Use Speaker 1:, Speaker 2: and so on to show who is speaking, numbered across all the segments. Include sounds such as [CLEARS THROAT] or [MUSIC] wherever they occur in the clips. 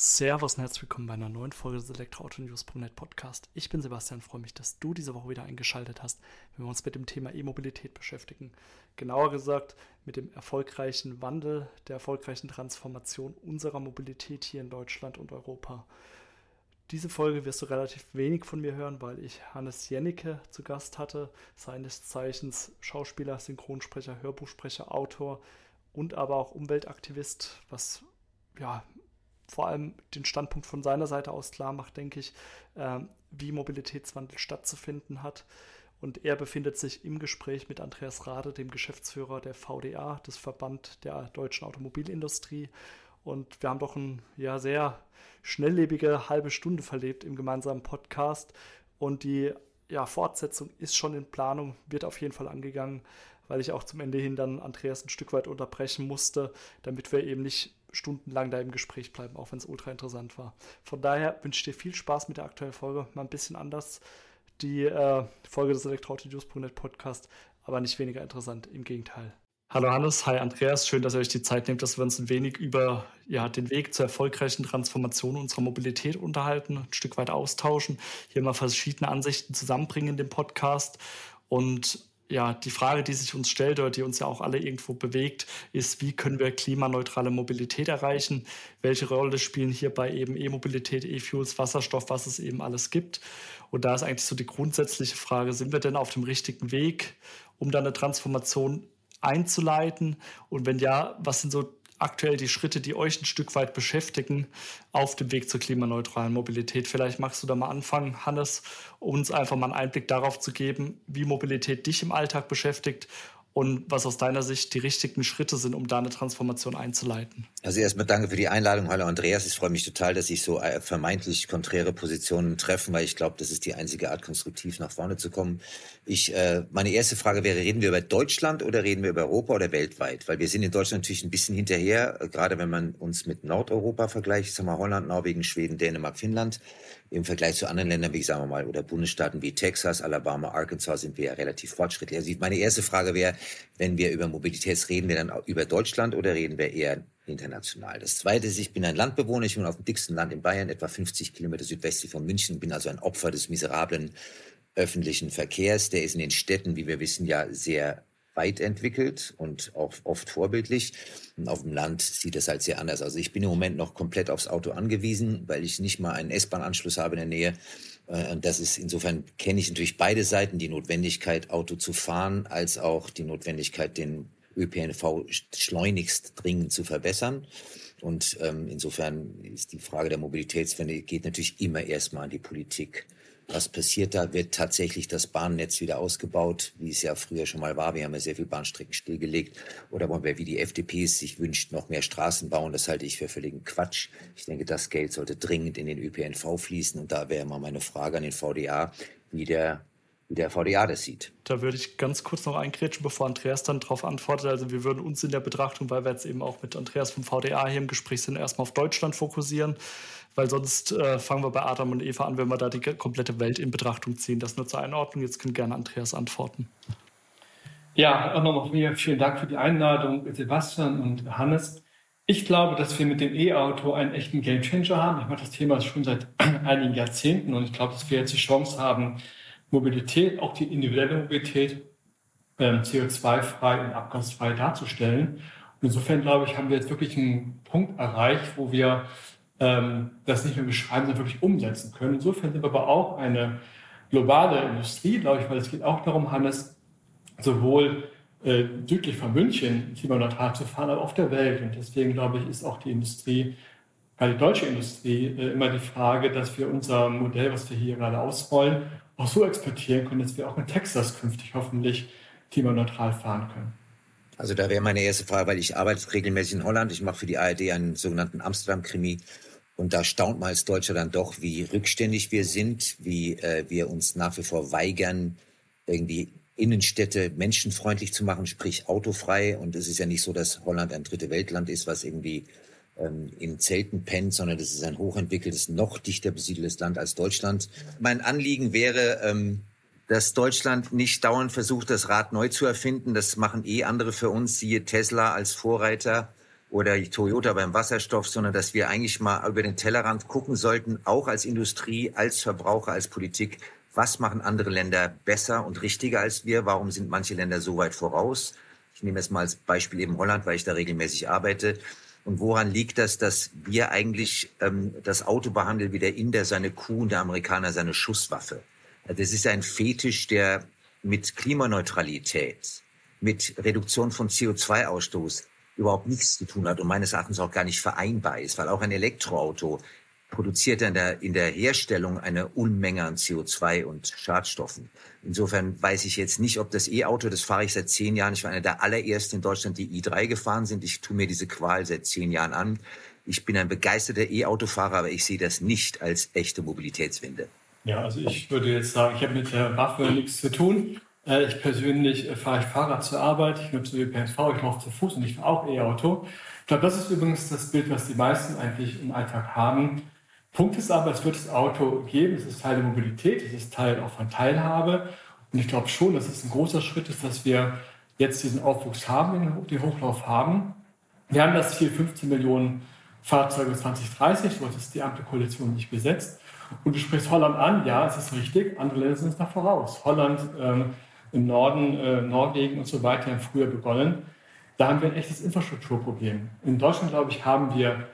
Speaker 1: Servus und herzlich willkommen bei einer neuen Folge des Elektroauto-News.net Podcast. Ich bin Sebastian, freue mich, dass du diese Woche wieder eingeschaltet hast, wenn wir uns mit dem Thema E-Mobilität beschäftigen. Genauer gesagt mit dem erfolgreichen Wandel, der erfolgreichen Transformation unserer Mobilität hier in Deutschland und Europa. Diese Folge wirst du relativ wenig von mir hören, weil ich Hannes Jennecke zu Gast hatte, seines Zeichens Schauspieler, Synchronsprecher, Hörbuchsprecher, Autor und aber auch Umweltaktivist, was ja vor allem den Standpunkt von seiner Seite aus klar macht, denke ich, äh, wie Mobilitätswandel stattzufinden hat. Und er befindet sich im Gespräch mit Andreas Rade, dem Geschäftsführer der VDA, des Verband der deutschen Automobilindustrie. Und wir haben doch eine ja, sehr schnelllebige halbe Stunde verlebt im gemeinsamen Podcast. Und die ja, Fortsetzung ist schon in Planung, wird auf jeden Fall angegangen, weil ich auch zum Ende hin dann Andreas ein Stück weit unterbrechen musste, damit wir eben nicht stundenlang da im Gespräch bleiben, auch wenn es ultra interessant war. Von daher wünsche ich dir viel Spaß mit der aktuellen Folge. Mal ein bisschen anders die äh, Folge des Elektroautonews.net Podcast, aber nicht weniger interessant, im Gegenteil. Hallo Hannes, hi Andreas, schön, dass ihr euch die Zeit nehmt, dass wir uns ein wenig über ja, den Weg zur erfolgreichen Transformation unserer Mobilität unterhalten, ein Stück weit austauschen, hier mal verschiedene Ansichten zusammenbringen in dem Podcast und ja, die Frage, die sich uns stellt oder die uns ja auch alle irgendwo bewegt, ist, wie können wir klimaneutrale Mobilität erreichen? Welche Rolle spielen hierbei eben E-Mobilität, E-Fuels, Wasserstoff, was es eben alles gibt? Und da ist eigentlich so die grundsätzliche Frage, sind wir denn auf dem richtigen Weg, um dann eine Transformation einzuleiten? Und wenn ja, was sind so aktuell die Schritte, die euch ein Stück weit beschäftigen auf dem Weg zur klimaneutralen Mobilität. Vielleicht magst du da mal anfangen, Hannes, uns einfach mal einen Einblick darauf zu geben, wie Mobilität dich im Alltag beschäftigt und was aus deiner Sicht die richtigen Schritte sind, um da eine Transformation einzuleiten.
Speaker 2: Also erstmal danke für die Einladung. Hallo Andreas, ich freue mich total, dass sich so äh, vermeintlich konträre Positionen treffen, weil ich glaube, das ist die einzige Art, konstruktiv nach vorne zu kommen. Ich, äh, meine erste Frage wäre, reden wir über Deutschland oder reden wir über Europa oder weltweit? Weil wir sind in Deutschland natürlich ein bisschen hinterher, äh, gerade wenn man uns mit Nordeuropa vergleicht, sagen wir Holland, Norwegen, Schweden, Dänemark, Finnland im Vergleich zu anderen Ländern, wie sagen wir mal, oder Bundesstaaten wie Texas, Alabama, Arkansas sind wir ja relativ fortschrittlich. Also meine erste Frage wäre, wenn wir über Mobilität reden, wir dann über Deutschland oder reden wir eher international? Das zweite ist, ich bin ein Landbewohner, ich wohne auf dem dicksten Land in Bayern, etwa 50 Kilometer südwestlich von München, bin also ein Opfer des miserablen öffentlichen Verkehrs. Der ist in den Städten, wie wir wissen, ja sehr weit entwickelt und auch oft vorbildlich. Und auf dem Land sieht das halt sehr anders. Also ich bin im Moment noch komplett aufs Auto angewiesen, weil ich nicht mal einen S-Bahn-Anschluss habe in der Nähe. Äh, und das ist insofern kenne ich natürlich beide Seiten, die Notwendigkeit, Auto zu fahren, als auch die Notwendigkeit, den ÖPNV schleunigst dringend zu verbessern. Und ähm, insofern ist die Frage der Mobilitätswende geht natürlich immer erstmal an die Politik was passiert da? Wird tatsächlich das Bahnnetz wieder ausgebaut, wie es ja früher schon mal war? Wir haben ja sehr viele Bahnstrecken stillgelegt. Oder wollen wir, wie die FDP es sich wünscht, noch mehr Straßen bauen? Das halte ich für völligen Quatsch. Ich denke, das Geld sollte dringend in den ÖPNV fließen. Und da wäre mal meine Frage an den VDA, wie der der VDA das sieht.
Speaker 1: Da würde ich ganz kurz noch einkretschen, bevor Andreas dann darauf antwortet. Also wir würden uns in der Betrachtung, weil wir jetzt eben auch mit Andreas vom VDA hier im Gespräch sind, erstmal auf Deutschland fokussieren weil sonst äh, fangen wir bei Adam und Eva an, wenn wir da die komplette Welt in Betrachtung ziehen. Das nur zur Einordnung. Jetzt kann gerne Andreas antworten.
Speaker 3: Ja, auch nochmal von mir vielen Dank für die Einladung, Sebastian und Hannes. Ich glaube, dass wir mit dem E-Auto einen echten Gamechanger haben. Ich mache das Thema schon seit [CLEARS THROAT] einigen Jahrzehnten und ich glaube, dass wir jetzt die Chance haben, Mobilität, auch die individuelle Mobilität, ähm, CO2-frei und abgasfrei darzustellen. Und insofern glaube ich, haben wir jetzt wirklich einen Punkt erreicht, wo wir ähm, das nicht nur beschreiben, sondern wirklich umsetzen können. Insofern sind wir aber auch eine globale Industrie, glaube ich, weil es geht auch darum, Hannes, sowohl äh, südlich von München klimaneutral zu fahren, aber auf der Welt. Und deswegen, glaube ich, ist auch die Industrie, gerade die deutsche Industrie, äh, immer die Frage, dass wir unser Modell, was wir hier gerade ausrollen, auch so exportieren können, dass wir auch in Texas künftig hoffentlich klimaneutral fahren können.
Speaker 2: Also da wäre meine erste Frage, weil ich arbeite regelmäßig in Holland. Ich mache für die ARD einen sogenannten Amsterdam-Krimi. Und da staunt man als Deutscher dann doch, wie rückständig wir sind, wie äh, wir uns nach wie vor weigern, irgendwie Innenstädte menschenfreundlich zu machen, sprich autofrei. Und es ist ja nicht so, dass Holland ein dritte Weltland ist, was irgendwie ähm, in Zelten pennt, sondern das ist ein hochentwickeltes, noch dichter besiedeltes Land als Deutschland. Mein Anliegen wäre, ähm, dass Deutschland nicht dauernd versucht, das Rad neu zu erfinden. Das machen eh andere für uns, siehe Tesla als Vorreiter oder Toyota beim Wasserstoff, sondern dass wir eigentlich mal über den Tellerrand gucken sollten, auch als Industrie, als Verbraucher, als Politik. Was machen andere Länder besser und richtiger als wir? Warum sind manche Länder so weit voraus? Ich nehme jetzt mal als Beispiel eben Holland, weil ich da regelmäßig arbeite. Und woran liegt das, dass wir eigentlich ähm, das Auto behandeln wie der Inder seine Kuh und der Amerikaner seine Schusswaffe? Das ist ein Fetisch, der mit Klimaneutralität, mit Reduktion von CO2-Ausstoß überhaupt nichts zu tun hat und meines Erachtens auch gar nicht vereinbar ist, weil auch ein Elektroauto produziert in der, in der Herstellung eine Unmenge an CO2 und Schadstoffen. Insofern weiß ich jetzt nicht, ob das E-Auto, das fahre ich seit zehn Jahren, ich war einer der allerersten in Deutschland, die i3 gefahren sind. Ich tue mir diese Qual seit zehn Jahren an. Ich bin ein begeisterter E-Autofahrer, aber ich sehe das nicht als echte Mobilitätswende.
Speaker 3: Ja, also ich würde jetzt sagen, ich habe mit der Waffe nichts zu tun. Äh, ich persönlich äh, fahre ich Fahrrad zur Arbeit, ich nutze ÖPNV, ich laufe zu Fuß und ich fahre auch E-Auto. Ich glaube, das ist übrigens das Bild, was die meisten eigentlich im Alltag haben. Punkt ist aber, es wird das Auto geben, es ist Teil der Mobilität, es ist Teil auch von Teilhabe. Und ich glaube schon, dass es ein großer Schritt ist, dass wir jetzt diesen Aufwuchs haben, den Hochlauf haben. Wir haben das Ziel 15 Millionen Fahrzeuge 2030, so ist die Ampelkoalition nicht gesetzt. Und du sprichst Holland an, ja, es ist richtig, andere Länder sind uns da voraus. Holland ähm, im Norden, äh, Norwegen und so weiter haben früher begonnen. Da haben wir ein echtes Infrastrukturproblem. In Deutschland, glaube ich, haben wir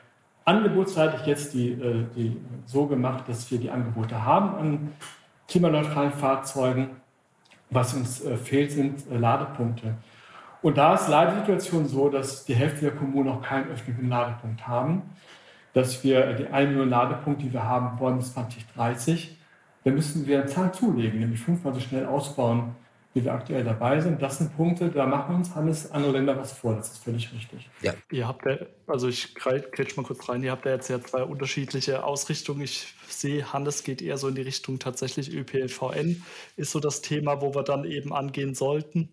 Speaker 3: angebotsseitig jetzt die, äh, die so gemacht, dass wir die Angebote haben an klimaneutralen Fahrzeugen. Was uns äh, fehlt, sind äh, Ladepunkte. Und da ist leider die Situation so, dass die Hälfte der Kommunen noch keinen öffentlichen Ladepunkt haben dass wir die 1 Million Ladepunkte, die wir haben wollen bis 2030, da müssen wir eine Zahl zulegen, nämlich fünfmal so schnell ausbauen, wie wir aktuell dabei sind. Das sind Punkte, da machen uns alles andere Länder was vor. Das ist völlig richtig.
Speaker 1: Ja. Ihr habt ja, also ich kretsch mal kurz rein, ihr habt ja jetzt ja zwei unterschiedliche Ausrichtungen. Ich sehe, Hannes geht eher so in die Richtung tatsächlich ÖPLVN, ist so das Thema, wo wir dann eben angehen sollten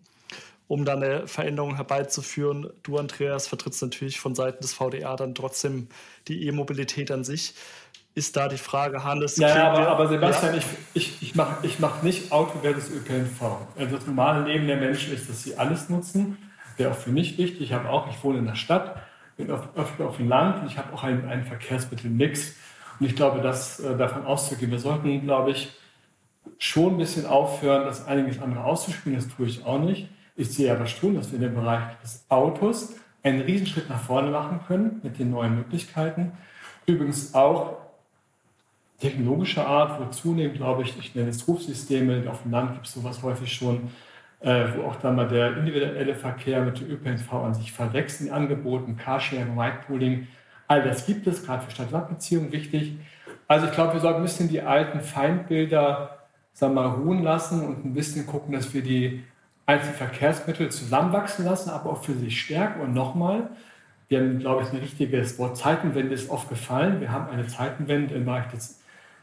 Speaker 1: um dann eine Veränderung herbeizuführen. Du, Andreas, vertrittst natürlich von Seiten des VDA dann trotzdem die E-Mobilität an sich. Ist da die Frage, Hannes?
Speaker 3: Ja, aber, aber, Sebastian, ja? ich, ich, ich mache ich mach nicht Auto versus ÖPNV. Also das normale Leben der Menschen ist, dass sie alles nutzen. Wäre auch für mich wichtig. Ich habe auch, ich wohne in der Stadt, bin öfter auf dem Land und ich habe auch einen, einen Verkehrsmittelmix. Und ich glaube, dass äh, davon auszugehen, wir sollten, glaube ich, schon ein bisschen aufhören, das einiges andere auszuspielen. Das tue ich auch nicht. Ich sehe aber schon, dass wir in dem Bereich des Autos einen Riesenschritt nach vorne machen können mit den neuen Möglichkeiten. Übrigens auch technologischer Art, wo zunehmend, glaube ich, ich nenne es Rufsysteme, auf dem Land gibt es sowas häufig schon, äh, wo auch dann mal der individuelle Verkehr mit dem ÖPNV an sich verwechseln, Angeboten, Carsharing, Whitepooling, all das gibt es, gerade für Stadt-Land-Beziehungen wichtig. Also ich glaube, wir sollten ein bisschen die alten Feindbilder sagen wir mal, ruhen lassen und ein bisschen gucken, dass wir die einzelne Verkehrsmittel zusammenwachsen lassen, aber auch für sich stärken. Und nochmal, wir haben, glaube ich, ein richtiges Wort Zeitenwende ist oft gefallen. Wir haben eine Zeitenwende im Bereich des,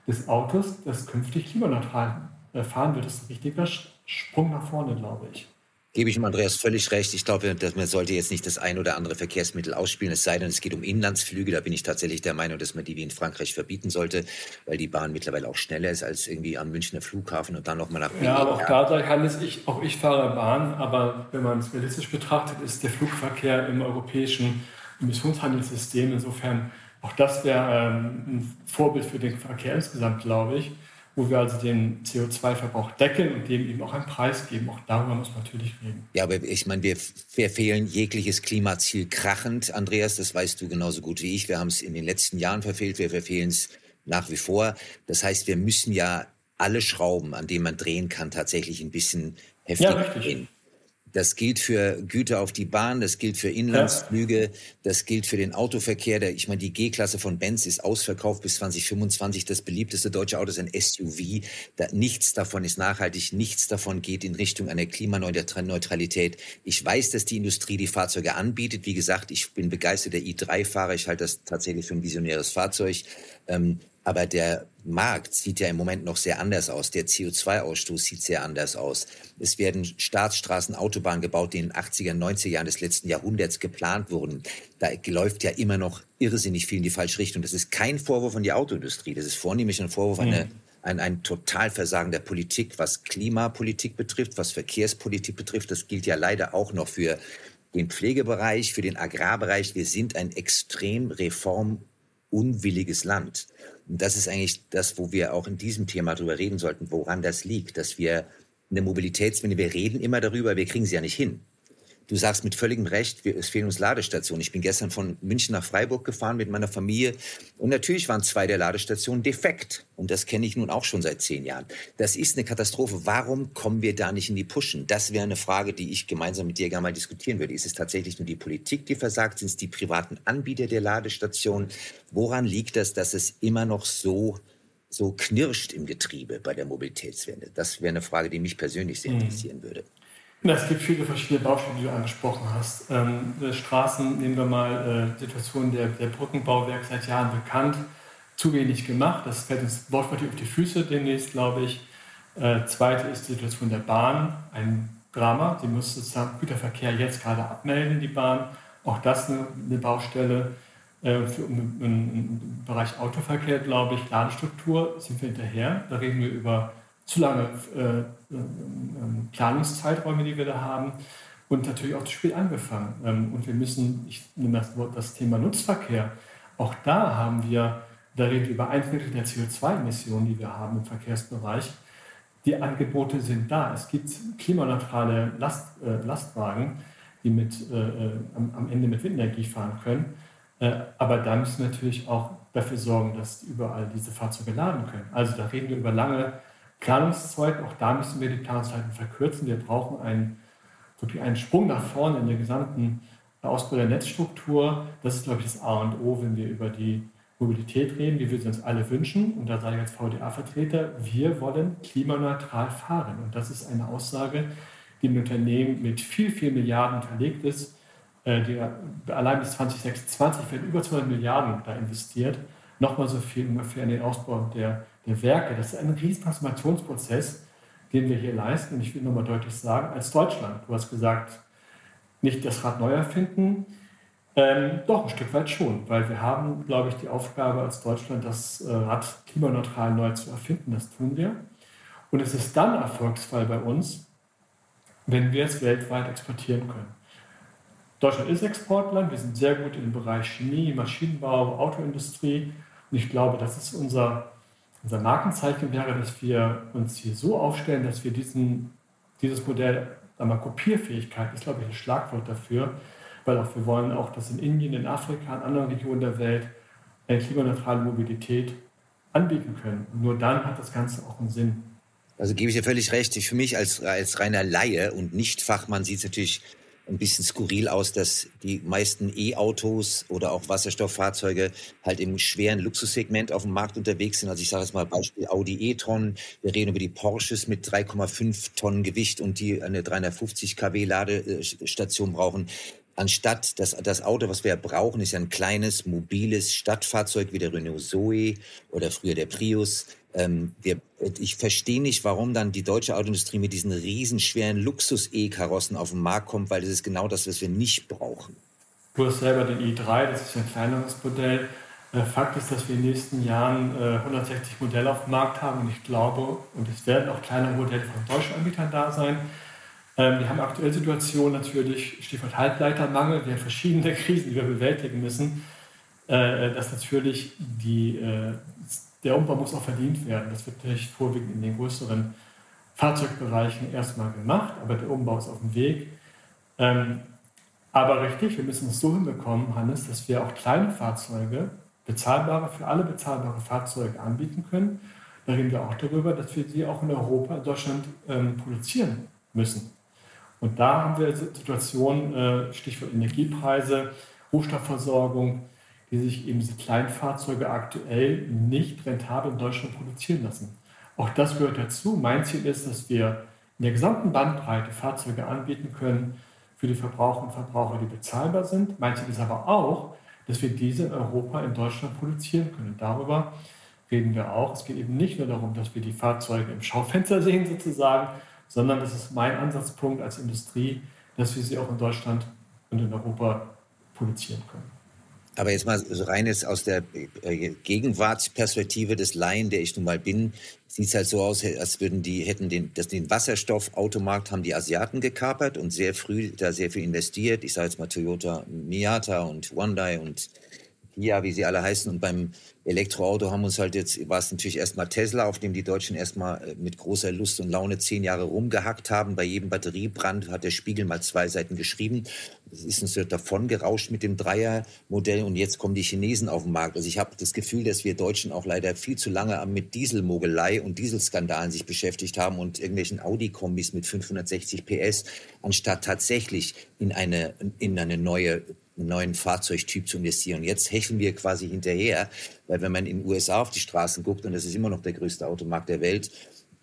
Speaker 3: des Autos, das künftig klimaneutral äh, fahren wird. Das ist ein richtiger Sprung nach vorne, glaube ich
Speaker 2: gebe ich dem Andreas völlig recht. Ich glaube, dass man sollte jetzt nicht das ein oder andere Verkehrsmittel ausspielen, es sei denn, es geht um Inlandsflüge. Da bin ich tatsächlich der Meinung, dass man die wie in Frankreich verbieten sollte, weil die Bahn mittlerweile auch schneller ist als irgendwie am Münchner Flughafen und dann nochmal nach
Speaker 3: Ja, aber auch da sage Hannes, ich, auch ich fahre Bahn, aber wenn man es realistisch betrachtet, ist der Flugverkehr im europäischen Emissionshandelssystem insofern auch das wäre ähm, ein Vorbild für den Verkehr insgesamt, glaube ich wo wir also den CO2-Verbrauch deckeln und dem eben auch einen Preis geben. Auch darüber muss man natürlich reden.
Speaker 2: Ja, aber ich meine, wir verfehlen jegliches Klimaziel krachend. Andreas, das weißt du genauso gut wie ich. Wir haben es in den letzten Jahren verfehlt, wir verfehlen es nach wie vor. Das heißt, wir müssen ja alle Schrauben, an denen man drehen kann, tatsächlich ein bisschen heftiger ja, drehen. Das gilt für Güter auf die Bahn, das gilt für Inlandsflüge, das gilt für den Autoverkehr. Der, ich meine, die G-Klasse von Benz ist ausverkauft bis 2025. Das beliebteste deutsche Auto ist ein SUV. Da, nichts davon ist nachhaltig, nichts davon geht in Richtung einer Klimaneutralität. Ich weiß, dass die Industrie die Fahrzeuge anbietet. Wie gesagt, ich bin begeisterter i3-Fahrer. Ich halte das tatsächlich für ein visionäres Fahrzeug. Ähm, Aber der Markt sieht ja im Moment noch sehr anders aus. Der CO2-Ausstoß sieht sehr anders aus. Es werden Staatsstraßen, Autobahnen gebaut, die in den 80er, 90er Jahren des letzten Jahrhunderts geplant wurden. Da läuft ja immer noch irrsinnig viel in die falsche Richtung. Das ist kein Vorwurf an die Autoindustrie. Das ist vornehmlich ein Vorwurf an eine ein, ein Totalversagen der Politik, was Klimapolitik betrifft, was Verkehrspolitik betrifft. Das gilt ja leider auch noch für den Pflegebereich, für den Agrarbereich. Wir sind ein extrem reformunwilliges Land. Und das ist eigentlich das, wo wir auch in diesem Thema darüber reden sollten, woran das liegt, dass wir eine Mobilitätswende, wir reden immer darüber, wir kriegen sie ja nicht hin. Du sagst mit völligem Recht, wir, es fehlen uns Ladestationen. Ich bin gestern von München nach Freiburg gefahren mit meiner Familie und natürlich waren zwei der Ladestationen defekt. Und das kenne ich nun auch schon seit zehn Jahren. Das ist eine Katastrophe. Warum kommen wir da nicht in die Pushen? Das wäre eine Frage, die ich gemeinsam mit dir gerne mal diskutieren würde. Ist es tatsächlich nur die Politik, die versagt? Sind es die privaten Anbieter der Ladestationen? Woran liegt das, dass es immer noch so so knirscht im Getriebe bei der Mobilitätswende? Das wäre eine Frage, die mich persönlich sehr mhm. interessieren würde.
Speaker 3: Es gibt viele verschiedene Baustellen, die du angesprochen hast. Ähm, Straßen, nehmen wir mal äh, Situation der, der Brückenbauwerk seit Jahren bekannt, zu wenig gemacht. Das fällt uns wortwörtlich auf die Füße demnächst, glaube ich. Äh, zweite ist die Situation der Bahn, ein Drama. Sie muss sozusagen Güterverkehr jetzt gerade abmelden, die Bahn. Auch das eine, eine Baustelle. Äh, für, im, im, Bereich Autoverkehr, glaube ich, Ladestruktur sind wir hinterher. Da reden wir über zu lange äh, äh, Planungszeiträume, die wir da haben und natürlich auch zu spät angefangen. Ähm, und wir müssen, ich nehme das Wort, das Thema Nutzverkehr, auch da haben wir, da reden wir über ein Viertel der CO2-Emissionen, die wir haben im Verkehrsbereich. Die Angebote sind da. Es gibt klimaneutrale Last, äh, Lastwagen, die mit, äh, äh am, am, Ende mit Windenergie fahren können. Äh, aber da müssen wir natürlich auch dafür sorgen, dass überall diese Fahrzeuge laden können. Also da reden wir über lange Planungszeiten, auch da müssen wir die Planungszeiten verkürzen. Wir brauchen einen, wirklich einen Sprung nach vorne in der gesamten Ausbau der Netzstruktur. Das ist, glaube ich, das A und O, wenn wir über die Mobilität reden, wie wir sie uns alle wünschen. Und da sage ich als VDA-Vertreter, wir wollen klimaneutral fahren. Und das ist eine Aussage, die im Unternehmen mit viel, viel Milliarden unterlegt ist. Äh, die, allein bis 2026 werden über 200 Milliarden da investiert. Nochmal so viel ungefähr in den Ausbau der der Werke. Das ist ein riesen Transformationsprozess, den wir hier leisten. Und ich will nochmal deutlich sagen, als Deutschland, du hast gesagt, nicht das Rad neu erfinden, ähm, doch ein Stück weit schon, weil wir haben, glaube ich, die Aufgabe als Deutschland, das äh, Rad klimaneutral neu zu erfinden. Das tun wir. Und es ist dann Erfolgsfall bei uns, wenn wir es weltweit exportieren können. Deutschland ist Exportland, wir sind sehr gut im Bereich Chemie, Maschinenbau, Autoindustrie. Und ich glaube, das ist unser unser Markenzeichen wäre, dass wir uns hier so aufstellen, dass wir diesen, dieses Modell, mal, Kopierfähigkeit ist, glaube ich, ein Schlagwort dafür, weil auch wir wollen auch, dass in Indien, in Afrika, in anderen Regionen der Welt eine klimaneutrale Mobilität anbieten können. Und nur dann hat das Ganze auch einen Sinn.
Speaker 2: Also gebe ich dir völlig recht. Für mich als, als reiner Laie und Nicht-Fachmann sieht es natürlich ein bisschen skurril aus, dass die meisten E-Autos oder auch Wasserstofffahrzeuge halt im schweren Luxussegment auf dem Markt unterwegs sind. Also ich sage jetzt mal Beispiel Audi e-tron. Wir reden über die Porsches mit 3,5 Tonnen Gewicht und die eine 350 kW Ladestation brauchen. Anstatt das, das Auto, was wir brauchen, ist ja ein kleines, mobiles Stadtfahrzeug wie der Renault Zoe oder früher der Prius ähm, wir, ich verstehe nicht, warum dann die deutsche Autoindustrie mit diesen riesenschweren Luxus-E-Karossen auf den Markt kommt, weil das ist genau das, was wir nicht brauchen.
Speaker 3: Du hast selber den i3, das ist ein kleineres Modell. Äh, Fakt ist, dass wir in den nächsten Jahren 160 äh, Modelle auf dem Markt haben und ich glaube, und es werden auch kleinere Modelle von deutschen Anbietern da sein. Ähm, wir haben aktuell Situationen natürlich, Stichwort Halbleitermangel, wir haben verschiedene [LAUGHS] Krisen, die wir bewältigen müssen, äh, dass natürlich die der Umbau muss auch verdient werden. Das wird natürlich vorwiegend in den größeren Fahrzeugbereichen erstmal gemacht, aber der Umbau ist auf dem Weg. Ähm, aber richtig, wir müssen es so hinbekommen, Hannes, dass wir auch kleine Fahrzeuge, bezahlbare, für alle bezahlbare Fahrzeuge anbieten können. Da reden wir auch darüber, dass wir sie auch in Europa, in Deutschland ähm, produzieren müssen. Und da haben wir Situationen, äh, Stichwort Energiepreise, Rohstoffversorgung, die sich eben diese Kleinfahrzeuge aktuell nicht rentabel in Deutschland produzieren lassen. Auch das gehört dazu. Mein Ziel ist, dass wir in der gesamten Bandbreite Fahrzeuge anbieten können für die Verbraucher und Verbraucher, die bezahlbar sind. Mein Ziel ist aber auch, dass wir diese in Europa, in Deutschland produzieren können. Darüber reden wir auch. Es geht eben nicht nur darum, dass wir die Fahrzeuge im Schaufenster [LAUGHS] sehen sozusagen, sondern das ist mein Ansatzpunkt als Industrie, dass wir sie auch in Deutschland und in Europa produzieren können.
Speaker 2: Aber jetzt mal so rein jetzt aus der äh, Gegenwartsperspektive des Laien, der ich nun mal bin, sieht es halt so aus, als würden die, hätten den, das, den Wasserstoffautomarkt haben die Asiaten gekapert und sehr früh da sehr viel investiert. Ich sage jetzt mal Toyota Miata und Hyundai und Kia, wie sie alle heißen. Und beim Elektroauto haben uns halt jetzt, war es natürlich erstmal Tesla, auf dem die Deutschen erstmal äh, mit großer Lust und Laune zehn Jahre rumgehackt haben. Bei jedem Batteriebrand hat der Spiegel mal zwei Seiten geschrieben. Es ist uns davon gerauscht mit dem Dreiermodell und jetzt kommen die Chinesen auf den Markt. Also ich habe das Gefühl, dass wir Deutschen auch leider viel zu lange mit Dieselmogelei und Dieselskandalen sich beschäftigt haben und irgendwelchen Audi-Kombis mit 560 PS, anstatt tatsächlich in eine, in eine neue neuen Fahrzeugtyp zu investieren. Jetzt hecheln wir quasi hinterher, weil wenn man in den USA auf die Straßen guckt, und das ist immer noch der größte Automarkt der Welt,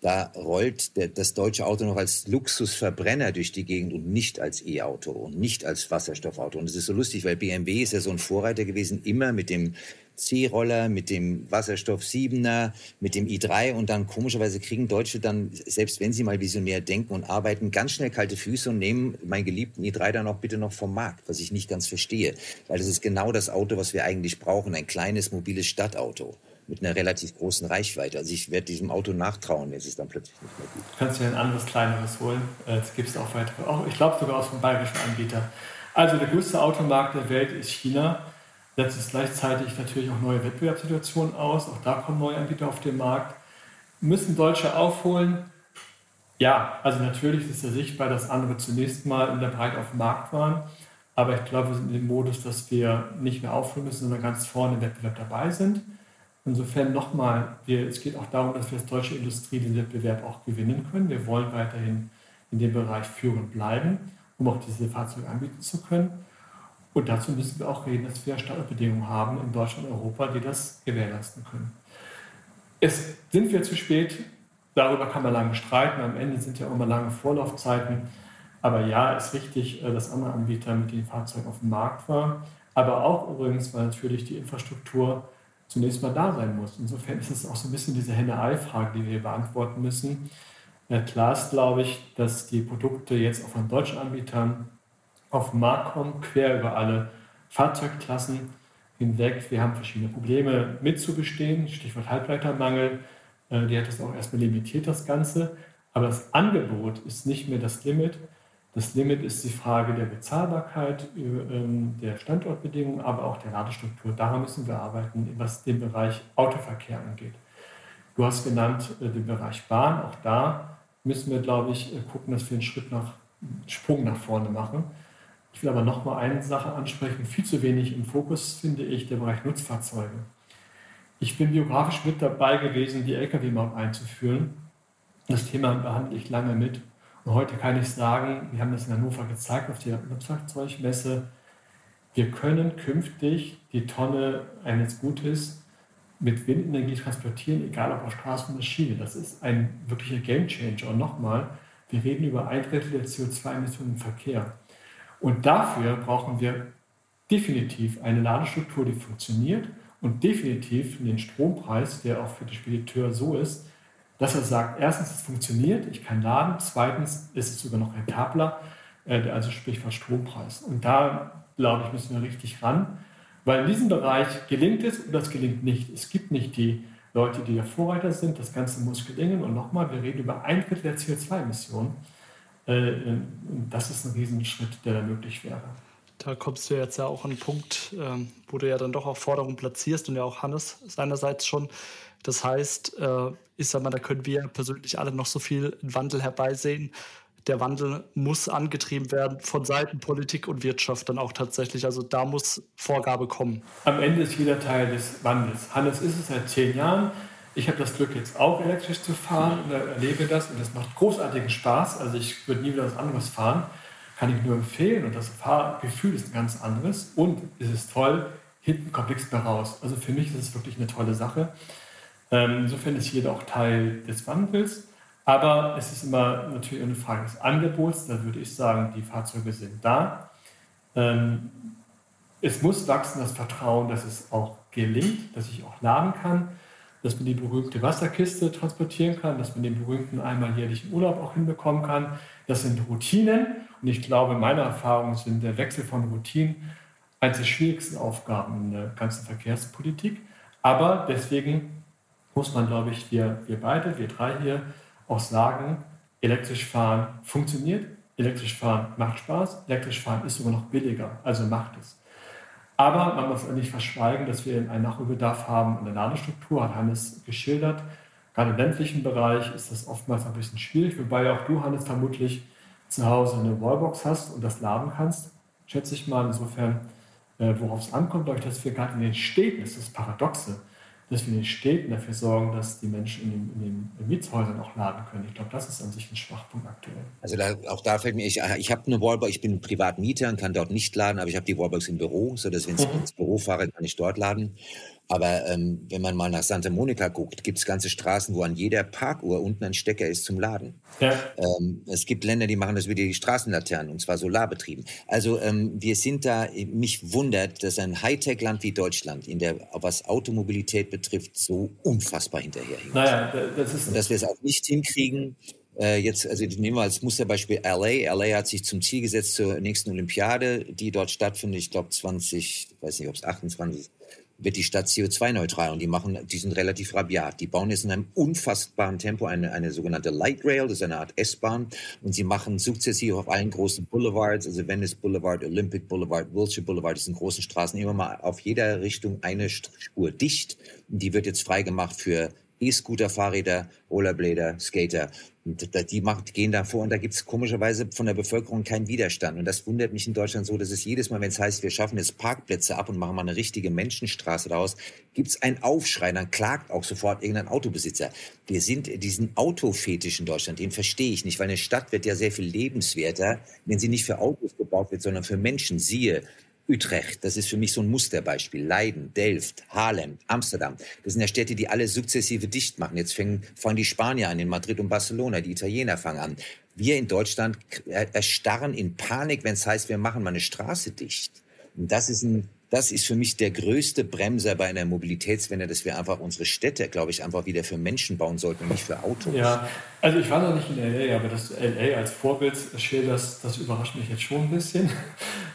Speaker 2: da rollt der, das deutsche Auto noch als Luxusverbrenner durch die Gegend und nicht als E-Auto und nicht als Wasserstoffauto. Und es ist so lustig, weil BMW ist ja so ein Vorreiter gewesen, immer mit dem C-Roller, mit dem Wasserstoff 7er, mit dem i3 und dann komischerweise kriegen Deutsche dann, selbst wenn sie mal visionär denken und arbeiten, ganz schnell kalte Füße und nehmen meinen geliebten i3 dann auch bitte noch vom Markt, was ich nicht ganz verstehe. Weil das ist genau das Auto, was wir eigentlich brauchen, ein kleines, mobiles Stadtauto mit einer relativ großen Reichweite. Also ich werde diesem Auto nachtrauen, jetzt ist dann plötzlich nicht mehr.
Speaker 3: Du kannst dir ein anderes, kleineres holen. Das gibt es auch weitere, ich glaube sogar aus dem bayerischen Anbieter. Also der größte Automarkt der Welt ist China setzt es gleichzeitig natürlich auch neue Wettbewerbssituationen aus. Auch da kommen neue Anbieter auf den Markt. Müssen Deutsche aufholen? Ja, also natürlich ist ja sichtbar, dass andere zunächst mal in der Breite auf dem Markt waren. Aber ich glaube, wir sind in dem Modus, dass wir nicht mehr aufholen müssen, sondern ganz vorne im Wettbewerb dabei sind. Insofern nochmal, es geht auch darum, dass wir als deutsche Industrie den Wettbewerb auch gewinnen können. Wir wollen weiterhin in dem Bereich führend bleiben, um auch diese Fahrzeuge anbieten zu können. Und dazu müssen wir auch reden, dass wir Standardbedingungen haben in Deutschland und Europa, die das gewährleisten können. Es sind wir zu spät, darüber kann man lange streiten. Am Ende sind ja immer lange Vorlaufzeiten. Aber ja, ist richtig, äh, dass andere Anbieter mit den Fahrzeugen auf dem Markt waren. Aber auch übrigens, weil natürlich die Infrastruktur zunächst mal da sein muss. Insofern ist es auch so ein bisschen diese Henne-Ei-Frage, die wir beantworten müssen. Klar ist, glaube ich, dass die Produkte jetzt auch von deutschen Anbietern auf den Markt kommen, quer über alle Fahrzeugklassen hinweg. Wir haben verschiedene Probleme mitzubestehen, Stichwort Halbleitermangel. Äh, die hat das auch erstmal limitiert, das Ganze. Aber das Angebot ist nicht mehr das Limit. Das Limit ist die Frage der Bezahlbarkeit, ähm, der Standortbedingungen, aber auch der Ladestruktur. Daran müssen wir arbeiten, was den Bereich Autoverkehr angeht. Du hast genannt äh, den Bereich Bahn. Auch da müssen wir, glaube ich, äh, gucken, dass wir einen Schritt nach, einen Sprung nach vorne machen. Ich will aber noch mal eine Sache ansprechen. Viel zu wenig im Fokus finde ich der Bereich Nutzfahrzeuge. Ich bin biografisch mit dabei gewesen, die Lkw-Maut einzuführen. Das Thema behandle ich lange mit. Und heute kann ich sagen, wir haben das in Hannover gezeigt auf der Nutzfahrzeugmesse, wir können künftig die Tonne eines Gutes mit Windenergie transportieren, egal ob auf Straße oder Schiene. Das ist ein wirklicher Gamechanger. Und nochmal, wir reden über ein Drittel der CO2-Emissionen im Verkehr. Und dafür brauchen wir definitiv eine Ladestruktur, die funktioniert und definitiv den Strompreis, der auch für den Spediteur so ist, dass er sagt, erstens, es funktioniert, ich kann laden, zweitens ist es sogar noch rentabler, äh, also sprich von Strompreis. Und da, glaube ich, müssen wir richtig ran, weil in diesem Bereich gelingt es oder es gelingt nicht. Es gibt nicht die Leute, die der Vorreiter sind, das Ganze muss gelingen. Und nochmal, wir reden über ein Drittel der CO2-Emissionen. Äh, das ist ein Riesenschritt, der da möglich wäre.
Speaker 1: Da kommst du jetzt ja auch an einen Punkt, ähm, wo du ja dann doch auch Forderungen platzierst und ja auch Hannes seinerseits schon. Das heißt, äh, ich sag mal, da können wir persönlich alle noch so viel Wandel herbeisehen. Der Wandel muss angetrieben werden von Seiten Politik und Wirtschaft dann auch tatsächlich. Also da muss Vorgabe kommen.
Speaker 3: Am Ende ist jeder Teil des Wandels. Hannes ist es seit zehn Jahren. Ich habe das Glück, jetzt auch elektrisch zu fahren und erlebe das und es macht großartigen Spaß. Also ich würde nie wieder was anderes fahren. Kann ich nur empfehlen und das Fahrgefühl ist ein ganz anderes und es ist toll, hinten kommt nichts mehr raus. Also für mich ist es wirklich eine tolle Sache. Ähm, insofern ist jeder auch Teil des Wandels. Aber es ist immer natürlich eine Frage des Angebots. Da würde ich sagen, die Fahrzeuge sind da. Ähm, es muss wachsen, das Vertrauen, dass es auch gelingt, dass ich auch laden kann. Dass man die berühmte Wasserkiste transportieren kann, dass man den berühmten einmal jährlichen Urlaub auch hinbekommen kann. Das sind Routinen und ich glaube, meine Erfahrung sind der Wechsel von Routinen eines der schwierigsten Aufgaben in der ganzen Verkehrspolitik. Aber deswegen muss man, glaube ich, wir, wir beide, wir drei hier, auch sagen, elektrisch fahren funktioniert, elektrisch fahren macht Spaß, elektrisch fahren ist sogar noch billiger, also macht es. Aber man muss nicht verschweigen, dass wir einen Nachholbedarf haben in der Ladestruktur, hat Hannes geschildert. Gerade im ländlichen Bereich ist das oftmals ein bisschen schwierig, wobei auch du, Hannes, vermutlich zu Hause eine Wallbox hast und das laden kannst, schätze ich mal. Insofern, äh, worauf es ankommt, dadurch, dass wir gerade in den Städten, ist das Paradoxe, dass wir in den Städten dafür sorgen, dass die Menschen in den, in den Mietshäusern auch laden können. Ich glaube, das ist an sich ein Schwachpunkt aktuell.
Speaker 2: Also da, auch da fällt mir, ich, ich habe eine Wallbox, ich bin Privatmieter und kann dort nicht laden, aber ich habe die Wallbox im Büro, sodass wenn ich mhm. ins Büro fahre, kann ich dort laden. Aber ähm, wenn man mal nach Santa Monica guckt, gibt es ganze Straßen, wo an jeder Parkuhr unten ein Stecker ist zum Laden. Ja. Ähm, es gibt Länder, die machen das wie die Straßenlaternen, und zwar solarbetrieben. Also ähm, wir sind da, mich wundert, dass ein Hightech-Land wie Deutschland, in der, was Automobilität betrifft, so unfassbar hinterherhinkt. Naja, das ist... Und dass wir es auch nicht hinkriegen, äh, jetzt, also nehmen wir als Musterbeispiel LA. LA hat sich zum Ziel gesetzt zur nächsten Olympiade, die dort stattfindet, ich glaube 20, weiß nicht, ob es 28 wird die Stadt CO2-neutral und die machen, die sind relativ rabiat. Die bauen jetzt in einem unfassbaren Tempo eine, eine sogenannte Light Rail, das ist eine Art S-Bahn und sie machen sukzessiv auf allen großen Boulevards, also Venice Boulevard, Olympic Boulevard, Wilshire Boulevard, diesen großen Straßen immer mal auf jeder Richtung eine Spur dicht. Die wird jetzt freigemacht für E-Scooter, Fahrräder, Rollerblader, Skater. Und die macht, gehen da vor und da gibt es komischerweise von der Bevölkerung keinen Widerstand. Und das wundert mich in Deutschland so, dass es jedes Mal, wenn es heißt, wir schaffen jetzt Parkplätze ab und machen mal eine richtige Menschenstraße daraus, gibt es einen Aufschrei, dann klagt auch sofort irgendein Autobesitzer. Wir sind diesen Autofetisch in Deutschland, den verstehe ich nicht, weil eine Stadt wird ja sehr viel lebenswerter, wenn sie nicht für Autos gebaut wird, sondern für Menschen. Siehe Utrecht, das ist für mich so ein Musterbeispiel. Leiden, Delft, Haarlem, Amsterdam. Das sind ja Städte, die alle sukzessive dicht machen. Jetzt fangen, fangen die Spanier an in Madrid und Barcelona, die Italiener fangen an. Wir in Deutschland erstarren in Panik, wenn es heißt, wir machen mal eine Straße dicht. Und das ist ein das ist für mich der größte Bremser bei einer Mobilitätswende, dass wir einfach unsere Städte, glaube ich, einfach wieder für Menschen bauen sollten und nicht für Autos.
Speaker 3: Ja, also ich war noch nicht in LA, aber das LA als Vorbild das, das überrascht mich jetzt schon ein bisschen. [LAUGHS]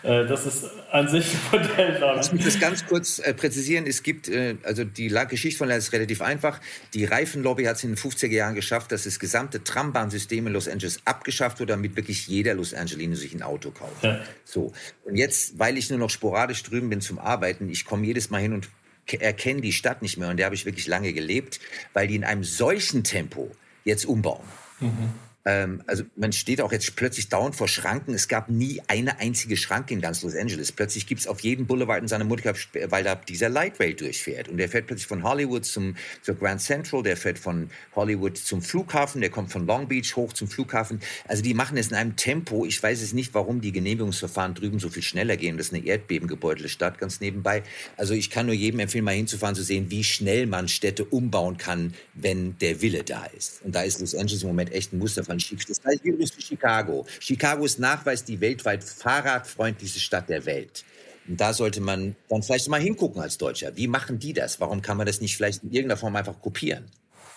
Speaker 3: Äh, das ist an sich ein Modell.
Speaker 2: Lass mich das ganz kurz äh, präzisieren. Es gibt, äh, also die Geschichte von LA ist relativ einfach. Die Reifenlobby hat es in den 50er Jahren geschafft, dass das gesamte Trambahnsystem in Los Angeles abgeschafft wurde, damit wirklich jeder Los Angelino sich ein Auto kauft. Ja. So. Und jetzt, weil ich nur noch sporadisch drüben bin, zum Arbeiten. Ich komme jedes Mal hin und erkenne die Stadt nicht mehr. Und der habe ich wirklich lange gelebt, weil die in einem solchen Tempo jetzt umbauen. Mhm. Ähm, also man steht auch jetzt plötzlich dauernd vor Schranken. Es gab nie eine einzige Schranke in ganz Los Angeles. Plötzlich gibt es auf jedem Boulevard in seiner Mutter, weil da dieser Light Rail durchfährt. Und der fährt plötzlich von Hollywood zum, zur Grand Central, der fährt von Hollywood zum Flughafen, der kommt von Long Beach hoch zum Flughafen. Also die machen es in einem Tempo. Ich weiß es nicht, warum die Genehmigungsverfahren drüben so viel schneller gehen. Das ist eine erdbebengebeutelte Stadt, ganz nebenbei. Also ich kann nur jedem empfehlen, mal hinzufahren, zu sehen, wie schnell man Städte umbauen kann, wenn der Wille da ist. Und da ist Los Angeles im Moment echt ein Muster von schief. Das heißt übrigens für Chicago. Chicago ist nachweis die weltweit fahrradfreundlichste Stadt der Welt. Und da sollte man dann vielleicht mal hingucken als Deutscher. Wie machen die das? Warum kann man das nicht vielleicht in irgendeiner Form einfach kopieren?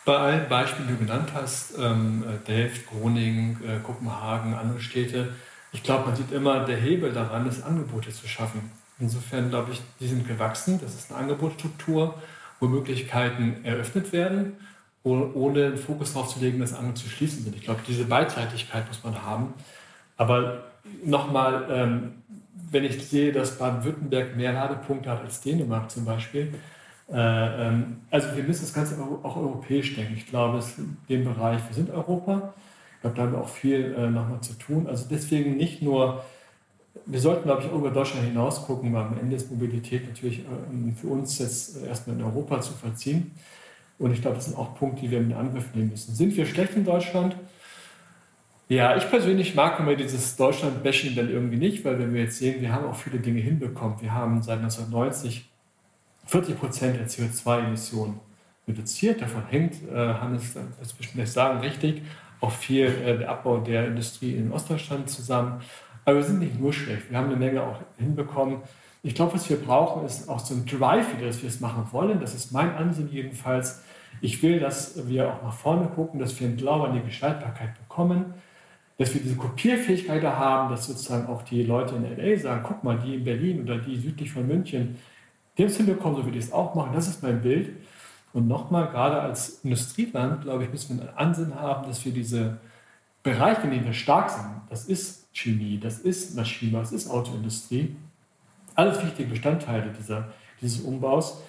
Speaker 3: Bei allen Beispielen, die du genannt hast, ähm, äh, Delft, Groningen, äh, Kopenhagen, andere Städte, ich glaube, man sieht immer, der Hebel daran ist, Angebote zu schaffen. Insofern glaube ich, die sind gewachsen. Das ist eine Angebotsstruktur, wo Möglichkeiten eröffnet werden ohne den Fokus darauf zu legen, dass andere zu schließen sind. Ich glaube, diese Beidseitigkeit muss man haben. Aber nochmal, ähm, wenn ich sehe, dass Baden-Württemberg mehr Ladepunkte hat als Dänemark zum Beispiel, äh, ähm, also wir müssen das Ganze auch europäisch denken. Ich glaube, es in dem Bereich, wir sind Europa, ich glaube, da haben wir auch viel äh, nochmal zu tun. Also deswegen nicht nur, wir sollten, glaube ich, auch über Deutschland hinaus gucken, weil am Ende ist Mobilität natürlich äh, für uns jetzt erstmal in Europa zu verziehen. Und ich glaube, das sind auch Punkte, die wir in Angriff nehmen müssen. Sind wir schlecht in Deutschland? Ja, ich persönlich mag immer dieses Deutschland-Bashing dann irgendwie nicht, weil wenn wir jetzt sehen, wir haben auch viele Dinge hinbekommen. Wir haben seit 1990 40 Prozent der CO2-Emissionen reduziert. Davon hängt, äh, Hannes, das möchte ich sagen, richtig, auch viel äh, der Abbau der Industrie in Ostdeutschland zusammen. Aber wir sind nicht nur schlecht. Wir haben eine Menge auch hinbekommen. Ich glaube, was wir brauchen, ist auch so ein Drive wieder, dass wir es machen wollen. Das ist mein Ansinn jedenfalls. Ich will, dass wir auch nach vorne gucken, dass wir einen Glauben an die Gestaltbarkeit bekommen, dass wir diese Kopierfähigkeit haben, dass sozusagen auch die Leute in LA sagen, guck mal, die in Berlin oder die südlich von München, die haben es hinbekommen, so wie die es auch machen. Das ist mein Bild. Und nochmal, gerade als Industrieland, glaube ich, müssen wir einen Ansinn haben, dass wir diese Bereiche, in denen wir stark sind, das ist Chemie, das ist Maschine, das ist Autoindustrie, alles wichtige Bestandteile dieser, dieses Umbaus.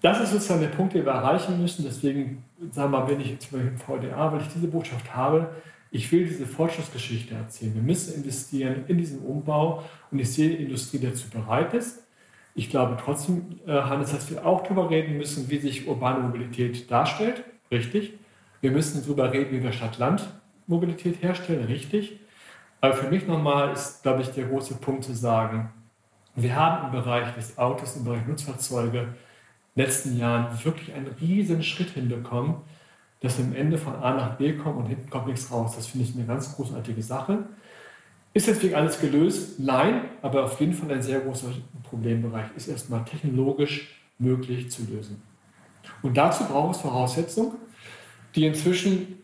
Speaker 3: Das ist sozusagen der Punkt, den wir erreichen müssen. Deswegen, sagen wir mal, bin ich jetzt im VDA, weil ich diese Botschaft habe, ich will diese Fortschrittsgeschichte erzählen. Wir müssen investieren in diesen Umbau und ich sehe die Industrie, die dazu bereit ist. Ich glaube trotzdem, äh, Hannes, dass wir auch darüber reden müssen, wie sich urbane Mobilität darstellt. Richtig. Wir müssen darüber reden, wie wir Stadt-Land-Mobilität herstellen. Richtig. Aber für mich nochmal ist, glaube ich, der große Punkt zu sagen, wir haben im Bereich des Autos, im Bereich Nutzfahrzeuge in den letzten Jahren wirklich einen riesen Schritt hinbekommen, dass wir am Ende von A nach B kommen und hinten kommt nichts raus. Das finde ich eine ganz großartige Sache. Ist deswegen alles gelöst? Nein, aber auf jeden Fall ein sehr großer Problembereich. Ist erstmal technologisch möglich zu lösen. Und dazu braucht es Voraussetzungen, die inzwischen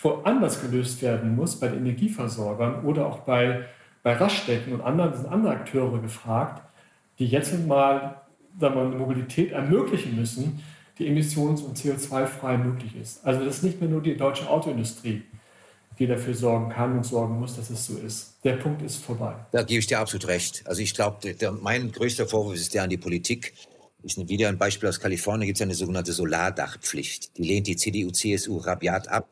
Speaker 3: woanders gelöst werden muss, bei den Energieversorgern oder auch bei, bei Raststätten und anderen, sind andere Akteure gefragt, die jetzt mal sagen wir, eine Mobilität ermöglichen müssen, die emissions- und CO2-frei möglich ist. Also das ist nicht mehr nur die deutsche Autoindustrie, die dafür sorgen kann und sorgen muss, dass es so ist. Der Punkt ist vorbei.
Speaker 2: Da gebe ich dir absolut recht. Also ich glaube, mein größter Vorwurf ist der an die Politik. Ist wieder ein Beispiel aus Kalifornien, gibt es eine sogenannte Solardachpflicht. Die lehnt die CDU, CSU rabiat ab.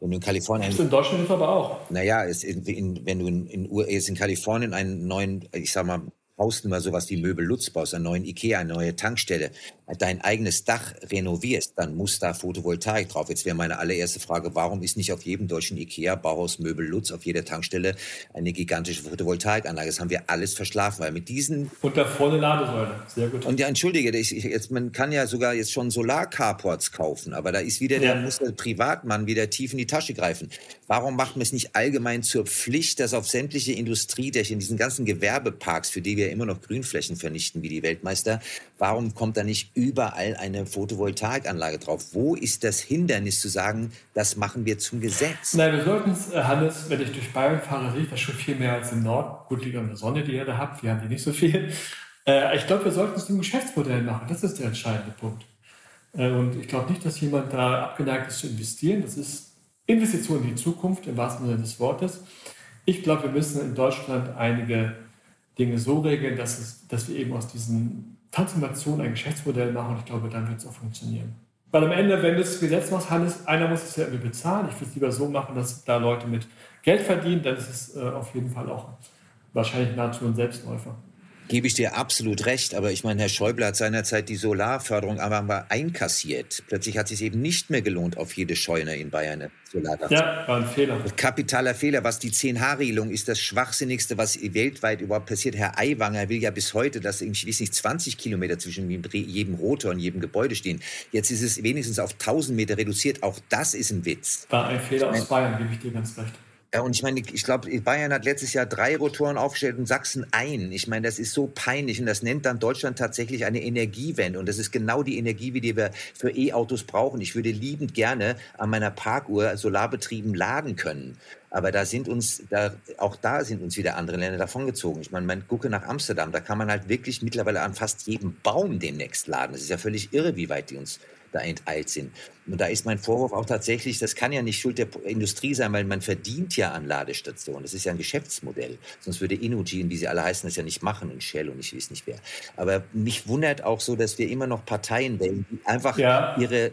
Speaker 2: Wenn du in Kalifornien.
Speaker 3: Das in Deutschland ist aber auch.
Speaker 2: Naja, ist in, in, wenn du in, in, in Kalifornien einen neuen, ich sag mal, Hausnummer sowas wie Möbel Lutz baust, einen neuen Ikea, eine neue Tankstelle, dein eigenes Dach renovierst, dann muss da Photovoltaik drauf. Jetzt wäre meine allererste Frage, warum ist nicht auf jedem deutschen Ikea, Bauhaus, Möbel Lutz, auf jeder Tankstelle eine gigantische Photovoltaikanlage? Das haben wir alles verschlafen, weil mit diesen...
Speaker 3: Und davor eine Ladesäule, sehr gut.
Speaker 2: Und ja, entschuldige, ich, jetzt, man kann ja sogar jetzt schon Solarcarports kaufen, aber da ist wieder, ja. der muss der Privatmann wieder tief in die Tasche greifen. Warum macht man es nicht allgemein zur Pflicht, dass auf sämtliche Industriedächer, diesen ganzen Gewerbeparks, für die wir immer noch Grünflächen vernichten wie die Weltmeister, warum kommt da nicht überall eine Photovoltaikanlage drauf. Wo ist das Hindernis zu sagen, das machen wir zum Gesetz?
Speaker 3: Nein, wir sollten es, äh, Hannes, wenn ich durch Bayern fahre, sehe ich das schon viel mehr als im Norden. Gut, liegt an der Sonne, die ihr da habt. Wir haben die nicht so viel. [LAUGHS] Äh, ich glaube, wir sollten es zum Geschäftsmodell machen. Das ist der entscheidende Punkt. Äh, und ich glaube nicht, dass jemand da abgeneigt ist zu investieren. Das ist Investition in die Zukunft im wahrsten Sinne des Wortes. Ich glaube, wir müssen in Deutschland einige Dinge so regeln, dass, es, dass wir eben aus diesen Transformation ein Geschäftsmodell machen. Ich glaube, dann wird es auch funktionieren. Weil am Ende, wenn du das Gesetz machst, Hannes, einer muss es ja irgendwie bezahlen. Ich würde es lieber so machen, dass da Leute mit Geld verdienen. Dann ist es äh, auf jeden Fall auch wahrscheinlich nahezu ein Selbstläufer.
Speaker 2: Gebe ich dir absolut recht, aber ich meine, Herr Schäuble hat seinerzeit die Solarförderung aber mal einkassiert. Plötzlich hat es sich eben nicht mehr gelohnt, auf jede Scheune in Bayern eine Solardach
Speaker 3: Ja, war ein Fehler.
Speaker 2: Kapitaler Fehler. Was die 10H-Regelung ist das Schwachsinnigste, was weltweit überhaupt passiert. Herr Aiwanger will ja bis heute, dass ich weiß nicht, 20 Kilometer zwischen jedem Rotor und jedem Gebäude stehen. Jetzt ist es wenigstens auf 1000 Meter reduziert. Auch das ist ein Witz.
Speaker 3: War ein Fehler aus Bayern, gebe ich dir ganz recht.
Speaker 2: Ja, und ich meine, ich glaube, Bayern hat letztes Jahr drei Rotoren aufgestellt und Sachsen ein. Ich meine, das ist so peinlich und das nennt dann Deutschland tatsächlich eine Energiewende. Und das ist genau die Energie, wie die wir für E-Autos brauchen. Ich würde liebend gerne an meiner Parkuhr solarbetrieben laden können. Aber da sind uns, da, auch da sind uns wieder andere Länder davongezogen. Ich meine, man gucke nach Amsterdam, da kann man halt wirklich mittlerweile an fast jedem Baum demnächst laden. Das ist ja völlig irre, wie weit die uns da enteilt sind. Und da ist mein Vorwurf auch tatsächlich, das kann ja nicht Schuld der Industrie sein, weil man verdient ja an Ladestationen. Das ist ja ein Geschäftsmodell. Sonst würde Inugene, wie sie alle heißen, das ja nicht machen und Shell und ich weiß nicht wer. Aber mich wundert auch so, dass wir immer noch Parteien wählen, die einfach ja. ihre,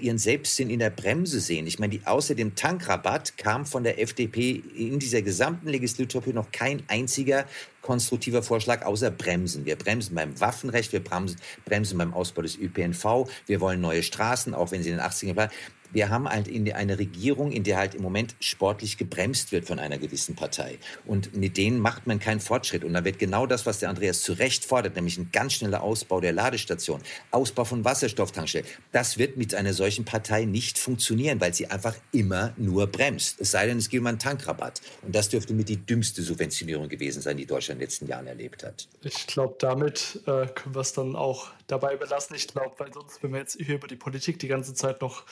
Speaker 2: ihren Selbstsinn in der Bremse sehen. Ich meine, die, außer dem Tankrabatt kam von der FDP in dieser gesamten Legislaturperiode noch kein einziger konstruktiver Vorschlag außer Bremsen. Wir bremsen beim Waffenrecht, wir bremsen, bremsen beim Ausbau des ÖPNV, wir wollen neue Straßen, auch wenn sie in den 80ern waren. Wir haben halt in eine Regierung, in der halt im Moment sportlich gebremst wird von einer gewissen Partei. Und mit denen macht man keinen Fortschritt. Und da wird genau das, was der Andreas zu Recht fordert, nämlich ein ganz schneller Ausbau der Ladestation, Ausbau von Wasserstofftankstellen, das wird mit einer solchen Partei nicht funktionieren, weil sie einfach immer nur bremst. Es sei denn, es gibt mal einen Tankrabatt. Und das dürfte mit die dümmste Subventionierung gewesen sein, die Deutschland in den letzten Jahren erlebt hat.
Speaker 1: Ich glaube, damit äh, können wir es dann auch dabei belassen. Ich glaube, weil sonst, wenn wir jetzt hier über die Politik die ganze Zeit noch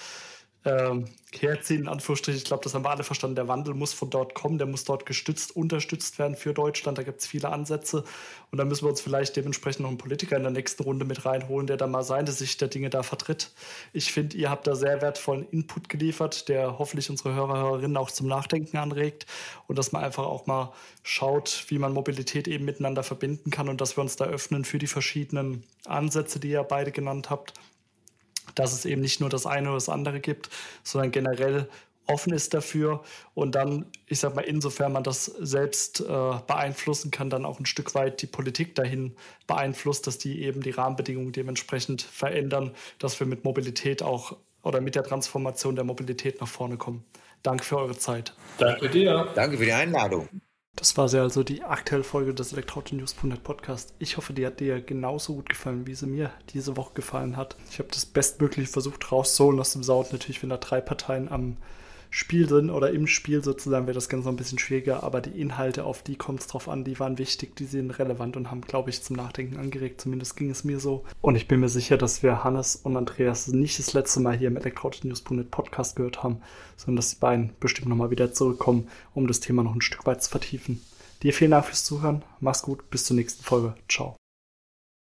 Speaker 1: ähm, herziehen, in Anführungsstrichen. Ich glaube, das haben wir alle verstanden. Der Wandel muss von dort kommen, der muss dort gestützt, unterstützt werden für Deutschland. Da gibt es viele Ansätze. Und da müssen wir uns vielleicht dementsprechend noch einen Politiker in der nächsten Runde mit reinholen, der da mal seine Sicht der Dinge da vertritt. Ich finde, ihr habt da sehr wertvollen Input geliefert, der hoffentlich unsere Hörer, Hörerinnen auch zum Nachdenken anregt und dass man einfach auch mal schaut, wie man Mobilität eben miteinander verbinden kann und dass wir uns da öffnen für die verschiedenen Ansätze, die ihr beide genannt habt dass es eben nicht nur das eine oder das andere gibt, sondern generell offen ist dafür und dann, ich sag mal, insofern man das selbst äh, beeinflussen kann, dann auch ein Stück weit die Politik dahin beeinflusst, dass die eben die Rahmenbedingungen dementsprechend verändern, dass wir mit Mobilität auch oder mit der Transformation der Mobilität nach vorne kommen. Danke für eure Zeit.
Speaker 2: Danke dir. Danke für die Einladung.
Speaker 1: Das war sie also die aktuelle Folge des Elektroauto-News.net Podcast. Ich hoffe, die hat dir genauso gut gefallen, wie sie mir diese Woche gefallen hat. Ich habe das bestmöglich versucht rauszuholen aus dem Sound. Natürlich, wenn da drei Parteien am Spiel drin oder im Spiel sozusagen wäre das Ganze noch ein bisschen schwieriger, aber die Inhalte, auf die kommt es drauf an, die waren wichtig, die sind relevant und haben, glaube ich, zum Nachdenken angeregt. Zumindest ging es mir so. Und ich bin mir sicher, dass wir Hannes und Andreas nicht das letzte Mal hier im Elektroauto-News.net Podcast gehört haben, sondern dass die beiden bestimmt nochmal wieder zurückkommen, um das Thema noch ein Stück weit zu vertiefen. Dir vielen Dank fürs Zuhören. Mach's gut. Bis zur nächsten Folge. Ciao.